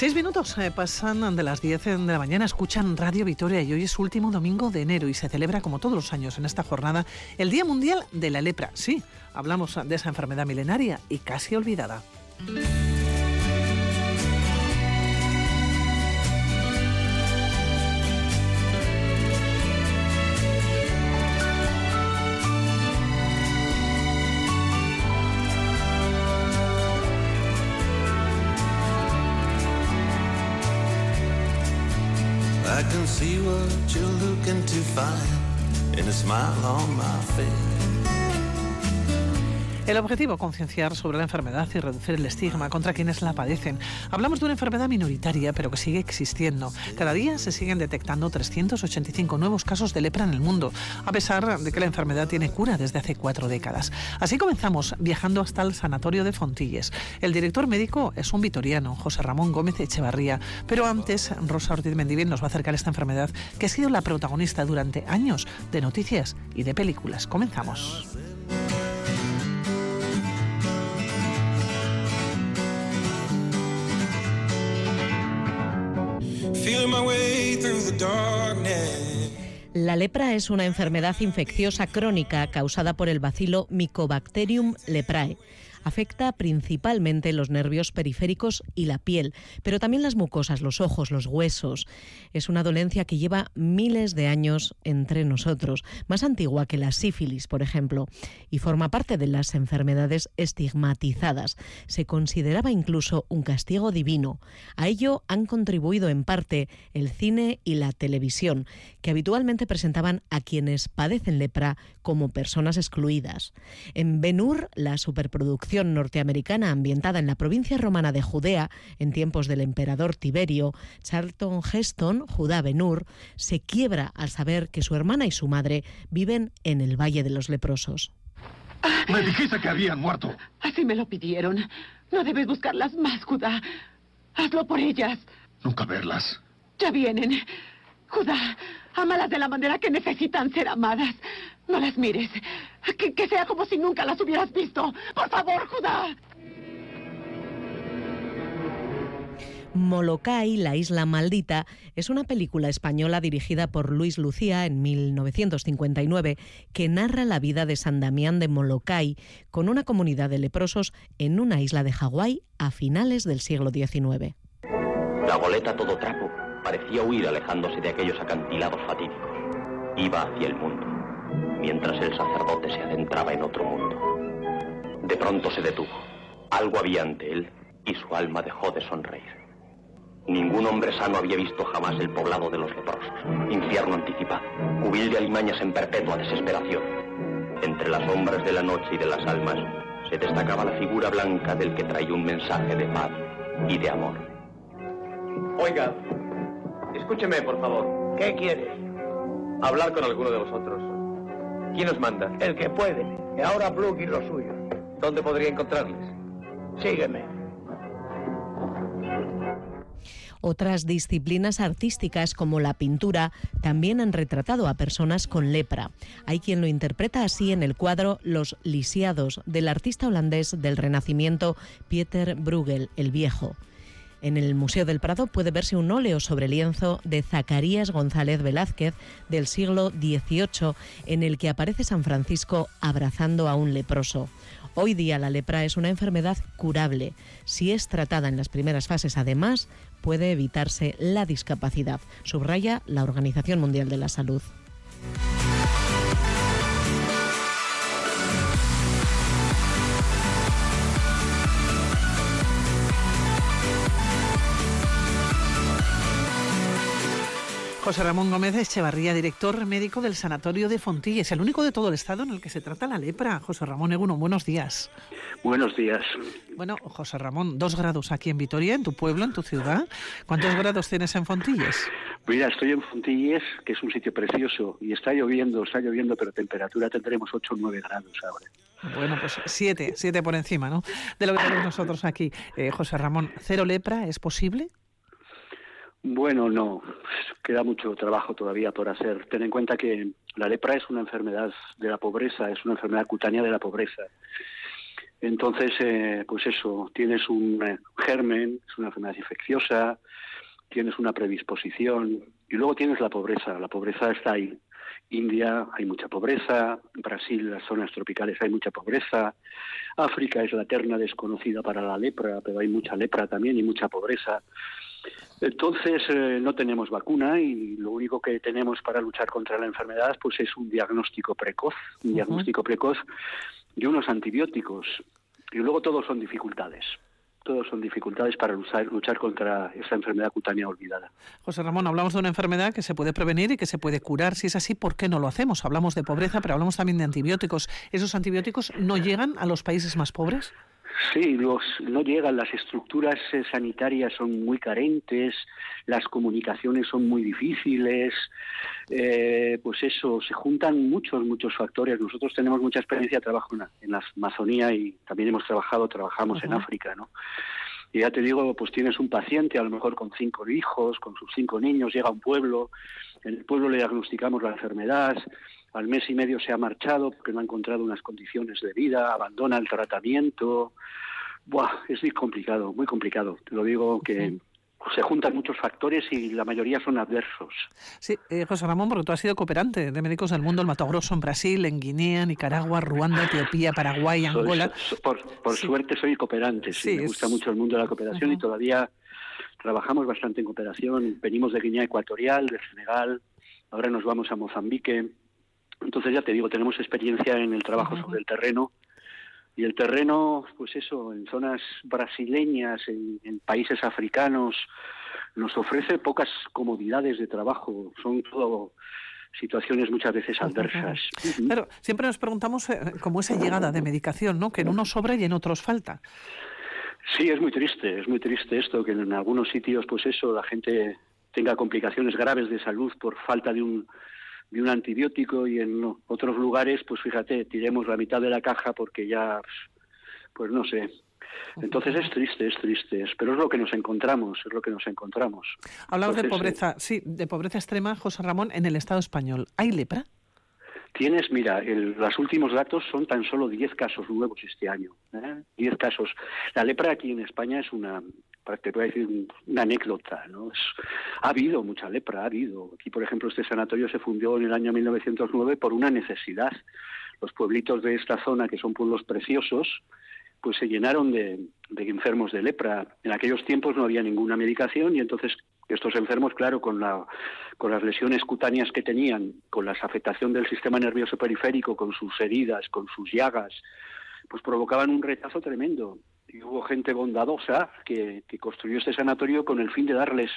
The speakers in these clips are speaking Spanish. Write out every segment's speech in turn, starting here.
Seis minutos eh, pasan de las 10 de la mañana, escuchan Radio Vitoria y hoy es último domingo de enero y se celebra como todos los años en esta jornada el Día Mundial de la Lepra. Sí, hablamos de esa enfermedad milenaria y casi olvidada. I can see what you're looking to find in a smile on my face. El objetivo, concienciar sobre la enfermedad y reducir el estigma contra quienes la padecen. Hablamos de una enfermedad minoritaria, pero que sigue existiendo. Cada día se siguen detectando 385 nuevos casos de lepra en el mundo, a pesar de que la enfermedad tiene cura desde hace cuatro décadas. Así comenzamos viajando hasta el Sanatorio de Fontilles. El director médico es un vitoriano, José Ramón Gómez Echevarría, pero antes Rosa Ortiz Mendivil nos va a acercar esta enfermedad que ha sido la protagonista durante años de noticias y de películas. Comenzamos. La lepra es una enfermedad infecciosa crónica causada por el bacilo Mycobacterium leprae afecta principalmente los nervios periféricos y la piel, pero también las mucosas, los ojos, los huesos. Es una dolencia que lleva miles de años entre nosotros, más antigua que la sífilis, por ejemplo, y forma parte de las enfermedades estigmatizadas. Se consideraba incluso un castigo divino. A ello han contribuido en parte el cine y la televisión, que habitualmente presentaban a quienes padecen lepra como personas excluidas. En Ben-Hur, la superproducción norteamericana ambientada en la provincia romana de Judea en tiempos del emperador Tiberio, Charlton Heston, Judá Benur, se quiebra al saber que su hermana y su madre viven en el Valle de los Leprosos. Me dijiste que habían muerto. Así me lo pidieron. No debes buscarlas más, Judá. Hazlo por ellas. Nunca verlas. Ya vienen. Judá, ámalas de la manera que necesitan ser amadas. No las mires. Que, que, sea como si nunca las hubieras visto. Por favor, Judá. Molokai, la isla maldita, es una película española dirigida por Luis Lucía en 1959 que narra la vida de San Damián de Molokai con una comunidad de leprosos en una isla de Hawái a finales del siglo XIX. La goleta todo trapo parecía huir alejándose de aquellos acantilados fatídicos. Iba hacia el mundo mientras el sacerdote se adentraba en otro mundo. De pronto se detuvo. Algo había ante él y su alma dejó de sonreír. Ningún hombre sano había visto jamás el poblado de los leprosos, infierno anticipado, cubil de alimañas en perpetua desesperación. Entre las sombras de la noche y de las almas se destacaba la figura blanca del que traía un mensaje de paz y de amor. Oiga, escúcheme, por favor. ¿Qué quiere? Hablar con alguno de vosotros. ¿Quién os manda? El que puede. Y ahora Plug y los suyos. ¿Dónde podría encontrarles? Sígueme. Otras disciplinas artísticas como la pintura también han retratado a personas con lepra. Hay quien lo interpreta así en el cuadro Los lisiados del artista holandés del Renacimiento Pieter Bruegel el Viejo. En el Museo del Prado puede verse un óleo sobre lienzo de Zacarías González Velázquez del siglo XVIII en el que aparece San Francisco abrazando a un leproso. Hoy día la lepra es una enfermedad curable. Si es tratada en las primeras fases, además, puede evitarse la discapacidad, subraya la Organización Mundial de la Salud. José Ramón Gómez Echevarría, director médico del Sanatorio de Fontilles, el único de todo el estado en el que se trata la lepra. José Ramón Eguno, buenos días. Buenos días. Bueno, José Ramón, dos grados aquí en Vitoria, en tu pueblo, en tu ciudad. ¿Cuántos grados tienes en Fontilles? Mira, estoy en Fontilles, que es un sitio precioso, y está lloviendo, está lloviendo, pero temperatura tendremos 8 o 9 grados ahora. Bueno, pues siete, siete por encima, ¿no? De lo que tenemos nosotros aquí. Eh, José Ramón, ¿cero lepra es posible? Bueno, no, queda mucho trabajo todavía por hacer. Ten en cuenta que la lepra es una enfermedad de la pobreza, es una enfermedad cutánea de la pobreza. Entonces, eh, pues eso, tienes un eh, germen, es una enfermedad infecciosa, tienes una predisposición y luego tienes la pobreza. La pobreza está ahí. India hay mucha pobreza, Brasil, las zonas tropicales hay mucha pobreza, África es la eterna desconocida para la lepra, pero hay mucha lepra también y mucha pobreza. Entonces eh, no tenemos vacuna y lo único que tenemos para luchar contra la enfermedad pues es un diagnóstico precoz, un diagnóstico precoz y unos antibióticos. Y luego todos son dificultades todos son dificultades para luchar, luchar contra esta enfermedad cutánea olvidada. José Ramón, hablamos de una enfermedad que se puede prevenir y que se puede curar. Si es así, ¿por qué no lo hacemos? Hablamos de pobreza, pero hablamos también de antibióticos. ¿Esos antibióticos no llegan a los países más pobres? Sí, los, no llegan, las estructuras eh, sanitarias son muy carentes, las comunicaciones son muy difíciles, eh, pues eso, se juntan muchos, muchos factores. Nosotros tenemos mucha experiencia de trabajo en la, Amazonía y también hemos trabajado, trabajamos en África, ¿no? Y ya te digo, pues tienes un paciente, a lo mejor con cinco hijos, con sus cinco niños, llega a un pueblo, en el pueblo le diagnosticamos la enfermedad, al mes y medio se ha marchado porque no ha encontrado unas condiciones de vida, abandona el tratamiento. Buah, es muy complicado, muy complicado. Te lo digo que se juntan muchos factores y la mayoría son adversos. Sí, eh, José Ramón, porque tú has sido cooperante de Médicos del Mundo, el Mato Grosso en Brasil, en Guinea, Nicaragua, Ruanda, Etiopía, Paraguay, Angola. por, suerte soy cooperante, sí, me gusta mucho el mundo de la cooperación y todavía trabajamos bastante en cooperación. Venimos de Guinea Ecuatorial, de Senegal, ahora nos vamos a Mozambique. Entonces ya te digo, tenemos experiencia en el trabajo sobre el terreno y el terreno, pues eso, en zonas brasileñas, en, países africanos, nos ofrece pocas comodidades de trabajo. Son todo situaciones muchas veces adversas. Pero siempre nos preguntamos eh, cómo esa llegada de medicación, ¿no? Que en unos sobra y en otros falta. Sí, es muy triste, es muy triste esto, que en algunos sitios, pues eso, la gente tenga complicaciones graves de salud por falta de un de un antibiótico y en otros lugares, pues fíjate, tiremos la mitad de la caja porque ya, pues no sé. Entonces es triste, es triste, pero es lo que nos encontramos, es lo que nos encontramos. Hablamos de pobreza, sí, de pobreza extrema, José Ramón, en el Estado español. ¿Hay lepra? Tienes, mira, los últimos datos son tan solo 10 casos nuevos este año. ¿eh? 10 casos. La lepra aquí en España es una, te voy a decir una anécdota, ¿no? ha habido mucha lepra, ha habido. Aquí, por ejemplo, este sanatorio se fundió en el año 1909 por una necesidad. Los pueblitos de esta zona, que son pueblos preciosos, pues se llenaron de, enfermos de lepra. En aquellos tiempos no había ninguna medicación y entonces estos enfermos, claro, con, la, con las lesiones cutáneas que tenían, con la afectación del sistema nervioso periférico, con sus heridas, con sus llagas, pues provocaban un rechazo tremendo y hubo gente bondadosa que, construyó este sanatorio con el fin de darles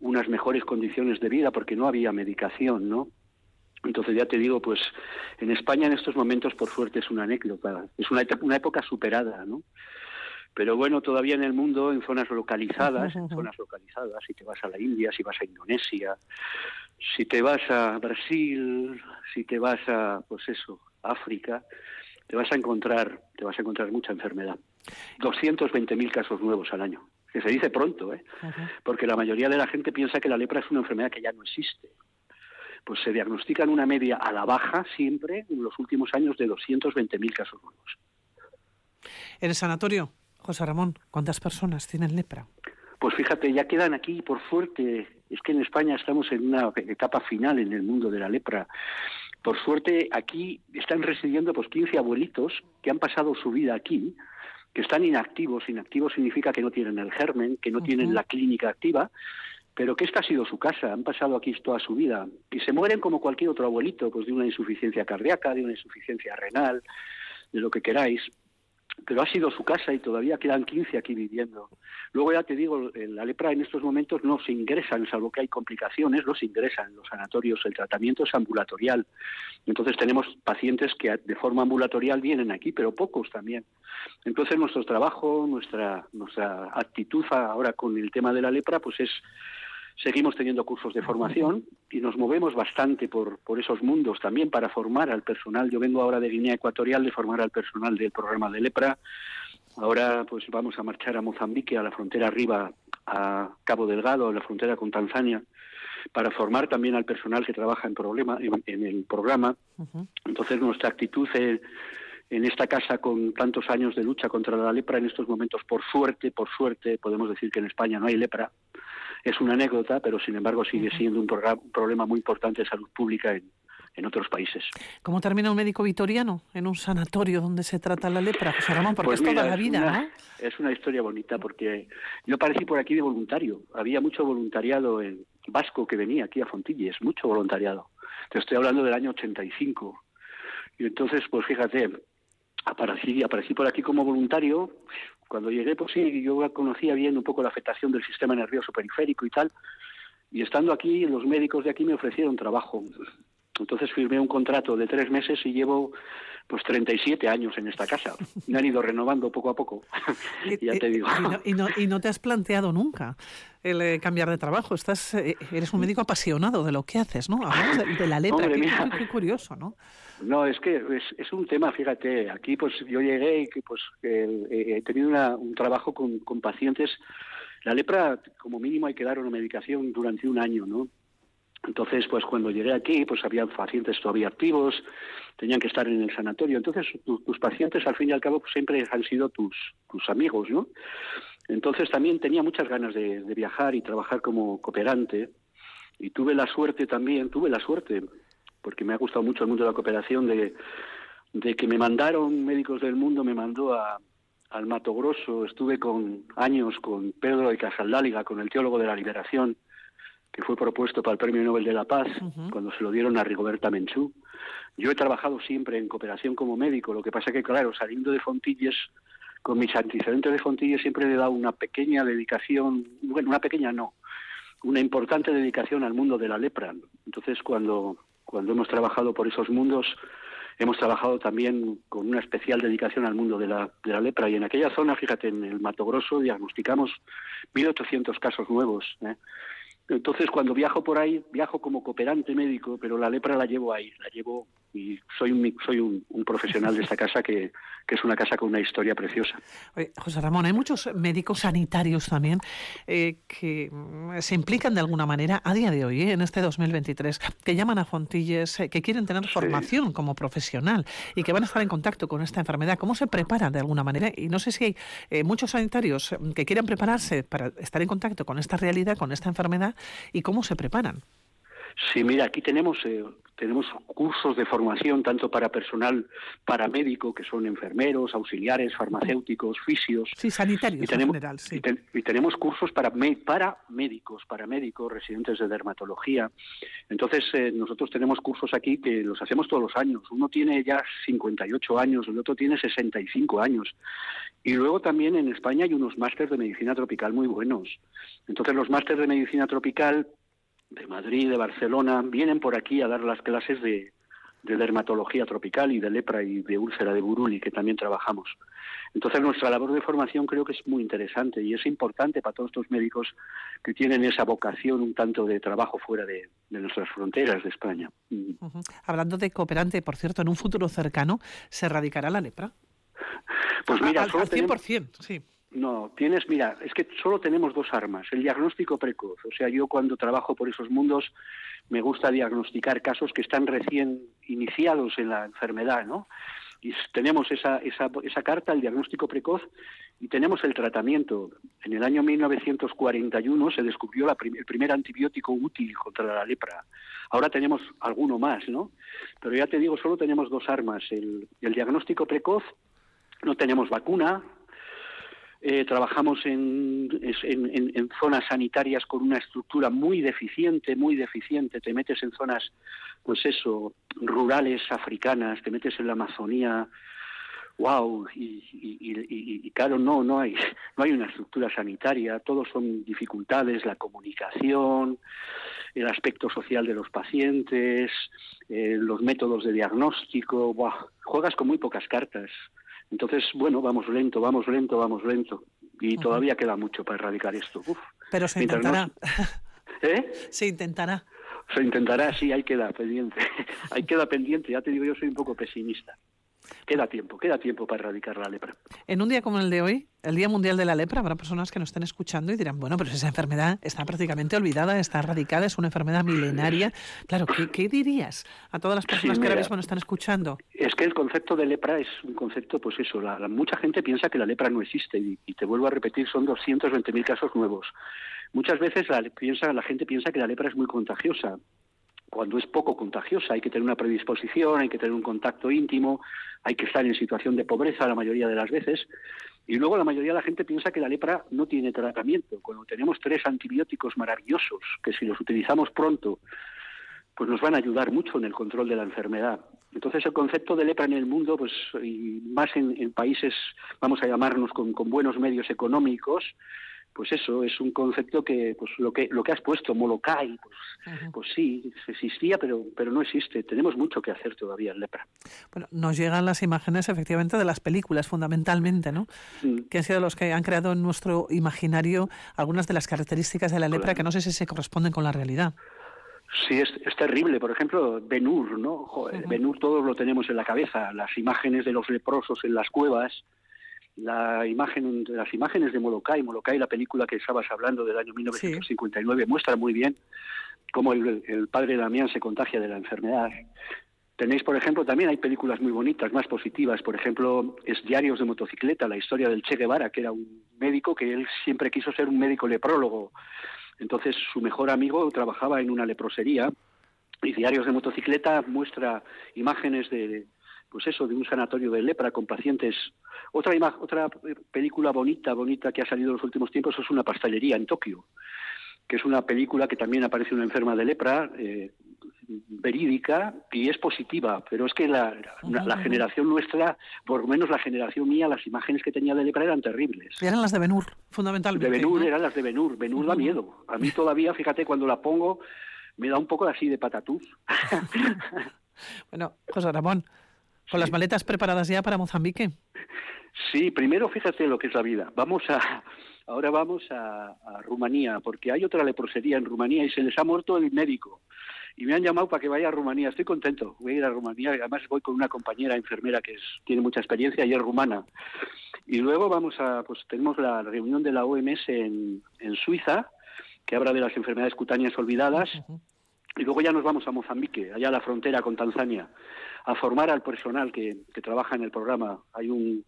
unas mejores condiciones de vida porque no había medicación, ¿no? Entonces ya te digo, pues en España en estos momentos por suerte es una anécdota, es una, una época superada, ¿no? Pero bueno, todavía en el mundo, en zonas localizadas, en zonas localizadas, si te vas a la India, si vas a Indonesia, si te vas a Brasil, si te vas a, pues eso, África, te vas a encontrar, te vas a encontrar mucha enfermedad. 220.000 casos nuevos al año, que se dice pronto, ¿eh? porque la mayoría de la gente piensa que la lepra es una enfermedad que ya no existe. Pues se diagnostican una media a la baja siempre en los últimos años de 220.000 casos nuevos. En el sanatorio, José Ramón, ¿cuántas personas tienen lepra? Pues fíjate, ya quedan aquí, por suerte, es que en España estamos en una etapa final en el mundo de la lepra. Por suerte, aquí están residiendo pues 15 abuelitos que han pasado su vida aquí, que están inactivos. Inactivos significa que no tienen el germen, que no tienen la clínica activa, pero que esta ha sido su casa, han pasado aquí toda su vida. Y se mueren como cualquier otro abuelito, pues de una insuficiencia cardíaca, de una insuficiencia renal, de lo que queráis pero ha sido su casa y todavía quedan 15 aquí viviendo. Luego ya te digo, la lepra en estos momentos no se ingresan, salvo que hay complicaciones, no se ingresan los sanatorios, el tratamiento es ambulatorial. Entonces tenemos pacientes que de forma ambulatorial vienen aquí, pero pocos también. Entonces nuestro trabajo, nuestra, nuestra actitud ahora con el tema de la lepra, pues es Seguimos teniendo cursos de formación y nos movemos bastante por, por esos mundos también para formar al personal. Yo vengo ahora de Guinea Ecuatorial de formar al personal del programa de lepra. Ahora pues vamos a marchar a Mozambique, a la frontera arriba, a Cabo Delgado, a la frontera con Tanzania, para formar también al personal que trabaja en, problema, en, el programa. Entonces nuestra actitud es, en esta casa con tantos años de lucha contra la lepra, en estos momentos, por suerte, por suerte, podemos decir que en España no hay lepra. Es una anécdota, pero sin embargo sigue siendo un, problema muy importante de salud pública en, en otros países. ¿Cómo termina un médico vitoriano en un sanatorio donde se trata la lepra, José Ramón? Porque Pues es toda la vida, una, ¿no? Es una historia bonita porque yo aparecí por aquí de voluntario. Había mucho voluntariado en vasco que venía aquí a Fontilles, mucho voluntariado. Te estoy hablando del año 85. Y entonces, pues fíjate, aparecí, aparecí por aquí como voluntario. Cuando llegué, pues sí, yo conocía bien un poco la afectación del sistema nervioso periférico y tal. Y estando aquí, los médicos de aquí me ofrecieron trabajo. Entonces firmé un contrato de tres meses y llevo pues 37 años en esta casa. Me han ido renovando poco a poco. ya te digo. Y no, y, no, y no te has planteado nunca el eh, cambiar de trabajo. Estás, eh, eres un médico apasionado de lo que haces, ¿no? Hablamos de, de la lepra. Hombre, qué, qué- qué curioso, ¿no? No, es que es, es un tema, fíjate, aquí pues yo llegué y que pues eh, eh, he tenido una- un trabajo con, con pacientes. La lepra, como mínimo, hay que dar una medicación durante un año, ¿no? Entonces, pues cuando llegué aquí, pues había pacientes todavía activos, tenían que estar en el sanatorio. Entonces, tu- tus pacientes, al fin y al cabo, pues, siempre han sido tus, tus amigos, ¿no? Entonces, también tenía muchas ganas de, de viajar y trabajar como cooperante. Y tuve la suerte también, tuve la suerte, porque me ha gustado mucho el mundo de la cooperación, de, de que me mandaron médicos del mundo, me mandó a, al Mato Grosso, estuve con años con Pedro de Casaldáliga, con el teólogo de la liberación, que fue propuesto para el Premio Nobel de la Paz, cuando se lo dieron a Rigoberta Menchú. Yo he trabajado siempre en cooperación como médico, lo que pasa que, claro, saliendo de Fontilles, con mis antecedentes de Fontilles siempre le he dado una pequeña dedicación, bueno, una pequeña no, una importante dedicación al mundo de la lepra. Entonces, cuando, cuando hemos trabajado por esos mundos, hemos trabajado también con una especial dedicación al mundo de la, de la lepra. Y en aquella zona, fíjate, en el Mato Grosso diagnosticamos 1.800 casos nuevos. ¿eh? Entonces, cuando viajo por ahí, viajo como cooperante médico, pero la lepra la llevo ahí, la llevo y soy un, soy un, un profesional de esta casa que, que es una casa con una historia preciosa. Oye, José Ramón, hay muchos médicos sanitarios también eh, que mm, se implican de alguna manera a día de hoy, eh, en este 2023, que llaman a Fontilles, eh, que quieren tener formación como profesional y que van a estar en contacto con esta enfermedad. ¿Cómo se preparan de alguna manera? Y no sé si hay eh, muchos sanitarios eh, que quieran prepararse para estar en contacto con esta realidad, con esta enfermedad, y cómo se preparan. Sí, mira, aquí tenemos eh, tenemos cursos de formación tanto para personal paramédico, que son enfermeros, auxiliares, farmacéuticos, fisios. Sí, sanitarios y tenemos, en general, sí. y, ten- y tenemos cursos para, me- para médicos, para médicos, residentes de dermatología. Entonces, eh, nosotros tenemos cursos aquí que los hacemos todos los años. Uno tiene ya 58 años, el otro tiene 65 años. Y luego también en España hay unos másteres de medicina tropical muy buenos. Entonces, los másteres de medicina tropical de Madrid, de Barcelona, vienen por aquí a dar las clases de, de dermatología tropical y de lepra y de úlcera de Buruli, que también trabajamos. Entonces, nuestra labor de formación creo que es muy interesante y es importante para todos estos médicos que tienen esa vocación un tanto de trabajo fuera de, de nuestras fronteras de España. Hablando de cooperante, por cierto, en un futuro cercano se erradicará la lepra. Pues mira, al, al tenemos- 100%, sí. No, tienes, mira, es que solo tenemos dos armas, el diagnóstico precoz. O sea, yo cuando trabajo por esos mundos me gusta diagnosticar casos que están recién iniciados en la enfermedad, ¿no? Y tenemos esa, esa, esa carta, el diagnóstico precoz, y tenemos el tratamiento. En el año 1941 se descubrió la el primer antibiótico útil contra la lepra. Ahora tenemos alguno más, ¿no? Pero ya te digo, solo tenemos dos armas, el, el diagnóstico precoz, no tenemos vacuna, eh, trabajamos en, en- en- zonas sanitarias con una estructura muy deficiente, muy deficiente. Te metes en zonas, pues eso, rurales, africanas, te metes en la Amazonía, wow, y, claro, no, no hay, no hay una estructura sanitaria, todo son dificultades, la comunicación, el aspecto social de los pacientes, eh, los métodos de diagnóstico, juegas con muy pocas cartas. Entonces, bueno, vamos lento, vamos lento, vamos lento. Y todavía queda mucho para erradicar esto. Uf, Pero se no- intentará. ¿Eh? Se intentará. Se intentará, sí, ahí queda pendiente. ahí queda pendiente, ya te digo, yo soy un poco pesimista. Queda tiempo, queda tiempo para erradicar la lepra. En un día como el de hoy, el Día Mundial de la Lepra, habrá personas que nos estén escuchando y dirán, bueno, pero esa enfermedad está prácticamente olvidada, está erradicada, es una enfermedad milenaria. Claro, ¿qué, dirías a todas las personas que ahora mismo nos están escuchando? Es que el concepto de lepra es un concepto, pues eso, la, mucha gente piensa que la lepra no existe y, y te vuelvo a repetir, son 220.000 casos nuevos. Muchas veces la, piensa, la gente piensa que la lepra es muy contagiosa cuando es poco contagiosa. Hay que tener una predisposición, hay que tener un contacto íntimo, hay que estar en situación de pobreza la mayoría de las veces. Y luego la mayoría de la gente piensa que la lepra no tiene tratamiento. Cuando tenemos tres antibióticos maravillosos, que si los utilizamos pronto, pues nos van a ayudar mucho en el control de la enfermedad. Entonces el concepto de lepra en el mundo, pues y más en, países, vamos a llamarnos, con buenos medios económicos, pues eso es un concepto que pues lo que lo que has puesto Molokai pues, pues sí existía pero pero no existe tenemos mucho que hacer todavía en lepra bueno nos llegan las imágenes efectivamente de las películas fundamentalmente no mm. que han sido los que han creado en nuestro imaginario algunas de las características de la lepra que no sé si se corresponden con la realidad Sí, es, es terrible. Por ejemplo, Benur, ¿no? Benur todos lo tenemos en la cabeza. Las imágenes de los leprosos en las cuevas, la imagen, las imágenes de Molokai, Molokai, la película que estabas hablando del año 1959, muestra muy bien cómo el, el, padre Damián se contagia de la enfermedad. Tenéis, por ejemplo, también hay películas muy bonitas, más positivas. Por ejemplo, es Diarios de motocicleta, la historia del Che Guevara, que era un médico que él siempre quiso ser un médico leprólogo. Entonces, su mejor amigo trabajaba en una leprosería y Diarios de motocicleta muestra imágenes de, pues eso, de un sanatorio de lepra con pacientes. Otra, otra película bonita, bonita que ha salido en los últimos tiempos es una pastelería en Tokio, que es una película que también aparece una enferma de lepra, eh, verídica y es positiva, pero es que la, la, generación nuestra, por lo menos la generación mía, las imágenes que tenía de lepra eran terribles. eran las de Benur, fundamentalmente. De Benur eran las de Benur. Benur da miedo. A mí todavía, fíjate, cuando la pongo, me da un poco así de patatús. bueno, José Ramón, ¿Con las maletas preparadas ya para Mozambique? Sí, primero fíjate lo que es la vida. Vamos a, ahora vamos a, Rumanía, porque hay otra leprosería en Rumanía y se les ha muerto el médico. Y me han llamado para que vaya a Rumanía. Estoy contento. Voy a ir a Rumanía. Además voy con una compañera enfermera que tiene mucha experiencia y es rumana. Y luego vamos a, pues tenemos la reunión de la OMS en, en Suiza, que habla de las enfermedades cutáneas olvidadas. Y luego ya nos vamos a Mozambique, allá a la frontera con Tanzania a formar al personal que, trabaja en el programa. Hay un,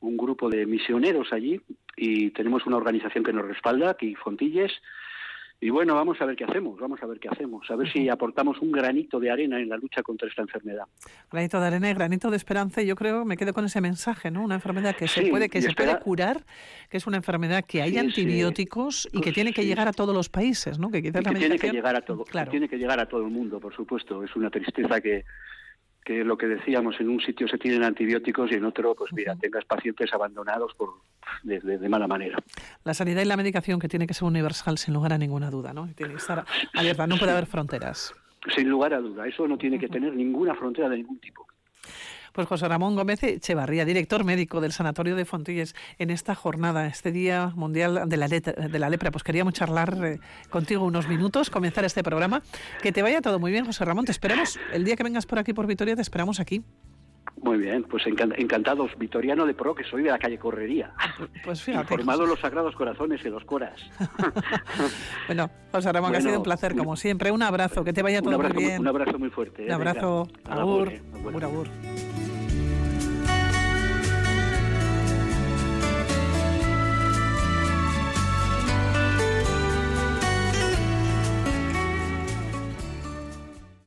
un grupo de misioneros allí y tenemos una organización que nos respalda, aquí Fontilles, y bueno, vamos a ver qué hacemos, vamos a ver qué hacemos, a ver si aportamos un granito de arena en la lucha contra esta enfermedad. Granito de arena y granito de esperanza, yo creo, me quedo con ese mensaje, ¿no? Una enfermedad que se puede que se puede curar, que es una enfermedad que hay antibióticos y que tiene que llegar a todos los países, ¿no? Que, quizás tiene que llegar a todo, tiene que llegar a todo el mundo, por supuesto. Es una tristeza que que lo que decíamos, en un sitio se tienen antibióticos y en otro, pues mira, tengas pacientes abandonados por, de, mala manera. La sanidad y la medicación que tiene que ser universal, sin lugar a ninguna duda, ¿no? Tiene que estar abierta, no puede haber fronteras. Sin lugar a duda, eso no tiene que tener ninguna frontera de ningún tipo. Pues José Ramón Gómez Echevarría, director médico del Sanatorio de Fontilles, en esta jornada, este Día Mundial de la, de la Lepra, pues queríamos charlar eh, contigo unos minutos, comenzar este programa. Que te vaya todo muy bien, José Ramón. Te esperamos el día que vengas por aquí, por Vitoria, te esperamos aquí. Muy bien, pues encantados. Vitoriano de Pro, que soy de la calle Correría. Pues fíjate. Formado los Sagrados Corazones y los Coras. bueno, José Ramón, ha sido un placer, como siempre. Un abrazo, que te vaya todo muy bien. Un abrazo muy fuerte. Un ¿eh? abrazo. Agur. agur. agur.